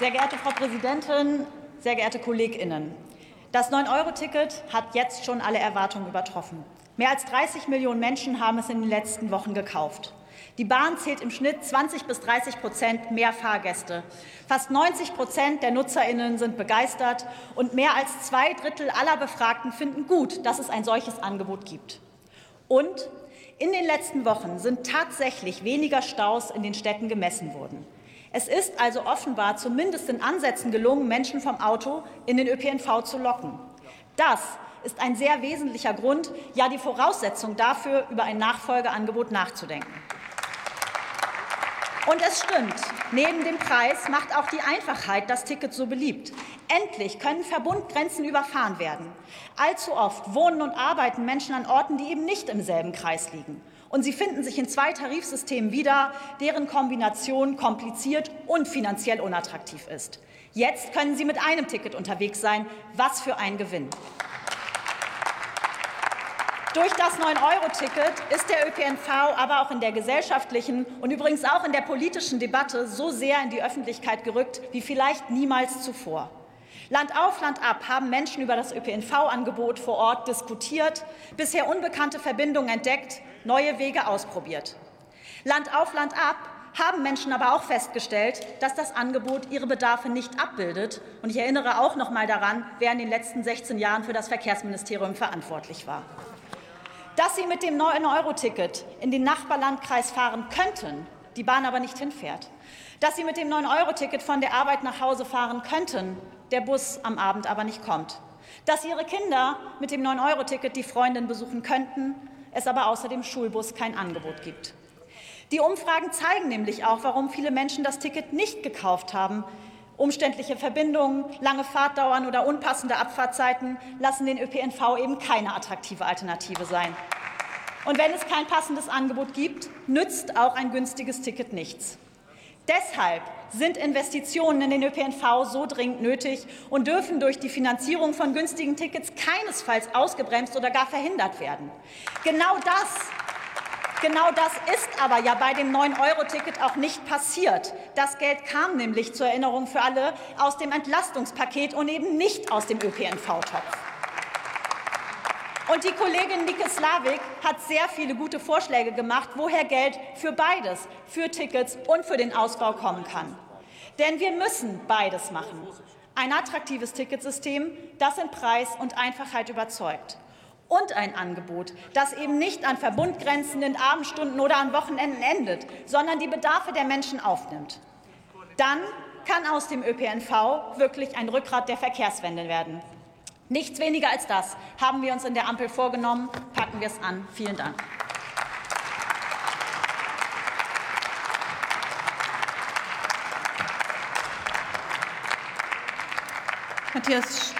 Sehr geehrte Frau Präsidentin, sehr geehrte KollegInnen! Das 9-Euro-Ticket hat jetzt schon alle Erwartungen übertroffen. Mehr als 30 Millionen Menschen haben es in den letzten Wochen gekauft. Die Bahn zählt im Schnitt 20 bis 30 Prozent mehr Fahrgäste. Fast 90 Prozent der NutzerInnen sind begeistert und mehr als zwei Drittel aller Befragten finden gut, dass es ein solches Angebot gibt. Und in den letzten Wochen sind tatsächlich weniger Staus in den Städten gemessen worden. Es ist also offenbar zumindest in Ansätzen gelungen, Menschen vom Auto in den ÖPNV zu locken. Das ist ein sehr wesentlicher Grund, ja die Voraussetzung dafür, über ein Nachfolgeangebot nachzudenken. Und es stimmt, neben dem Preis macht auch die Einfachheit das Ticket so beliebt. Endlich können Verbundgrenzen überfahren werden. Allzu oft wohnen und arbeiten Menschen an Orten, die eben nicht im selben Kreis liegen. Und sie finden sich in zwei Tarifsystemen wieder, deren Kombination kompliziert und finanziell unattraktiv ist. Jetzt können sie mit einem Ticket unterwegs sein. Was für ein Gewinn! Durch das 9-Euro-Ticket ist der ÖPNV aber auch in der gesellschaftlichen und übrigens auch in der politischen Debatte so sehr in die Öffentlichkeit gerückt wie vielleicht niemals zuvor. Land auf, Land ab haben Menschen über das ÖPNV-Angebot vor Ort diskutiert, bisher unbekannte Verbindungen entdeckt, neue Wege ausprobiert. Land auf, Land ab haben Menschen aber auch festgestellt, dass das Angebot ihre Bedarfe nicht abbildet. Und ich erinnere auch noch mal daran, wer in den letzten 16 Jahren für das Verkehrsministerium verantwortlich war. Dass sie mit dem 9-Euro-Ticket in den Nachbarlandkreis fahren könnten, die Bahn aber nicht hinfährt. Dass sie mit dem 9-Euro-Ticket von der Arbeit nach Hause fahren könnten, der Bus am Abend aber nicht kommt. Dass ihre Kinder mit dem 9-Euro-Ticket die Freundin besuchen könnten, es aber außer dem Schulbus kein Angebot gibt. Die Umfragen zeigen nämlich auch, warum viele Menschen das Ticket nicht gekauft haben. Umständliche Verbindungen, lange Fahrtdauern oder unpassende Abfahrtzeiten lassen den ÖPNV eben keine attraktive Alternative sein. Und wenn es kein passendes Angebot gibt, nützt auch ein günstiges Ticket nichts. Deshalb sind Investitionen in den ÖPNV so dringend nötig und dürfen durch die Finanzierung von günstigen Tickets keinesfalls ausgebremst oder gar verhindert werden. Genau das Genau das ist aber ja bei dem 9-Euro-Ticket auch nicht passiert. Das Geld kam nämlich zur Erinnerung für alle aus dem Entlastungspaket und eben nicht aus dem ÖPNV-Topf. Und die Kollegin Nike Slavik hat sehr viele gute Vorschläge gemacht, woher Geld für beides, für Tickets und für den Ausbau kommen kann. Denn wir müssen beides machen. Ein attraktives Ticketsystem, das in Preis und Einfachheit überzeugt und ein Angebot, das eben nicht an Verbundgrenzen in Abendstunden oder an Wochenenden endet, sondern die Bedarfe der Menschen aufnimmt. Dann kann aus dem ÖPNV wirklich ein Rückgrat der Verkehrswende werden. Nichts weniger als das haben wir uns in der Ampel vorgenommen. Packen wir es an. Vielen Dank. Matthias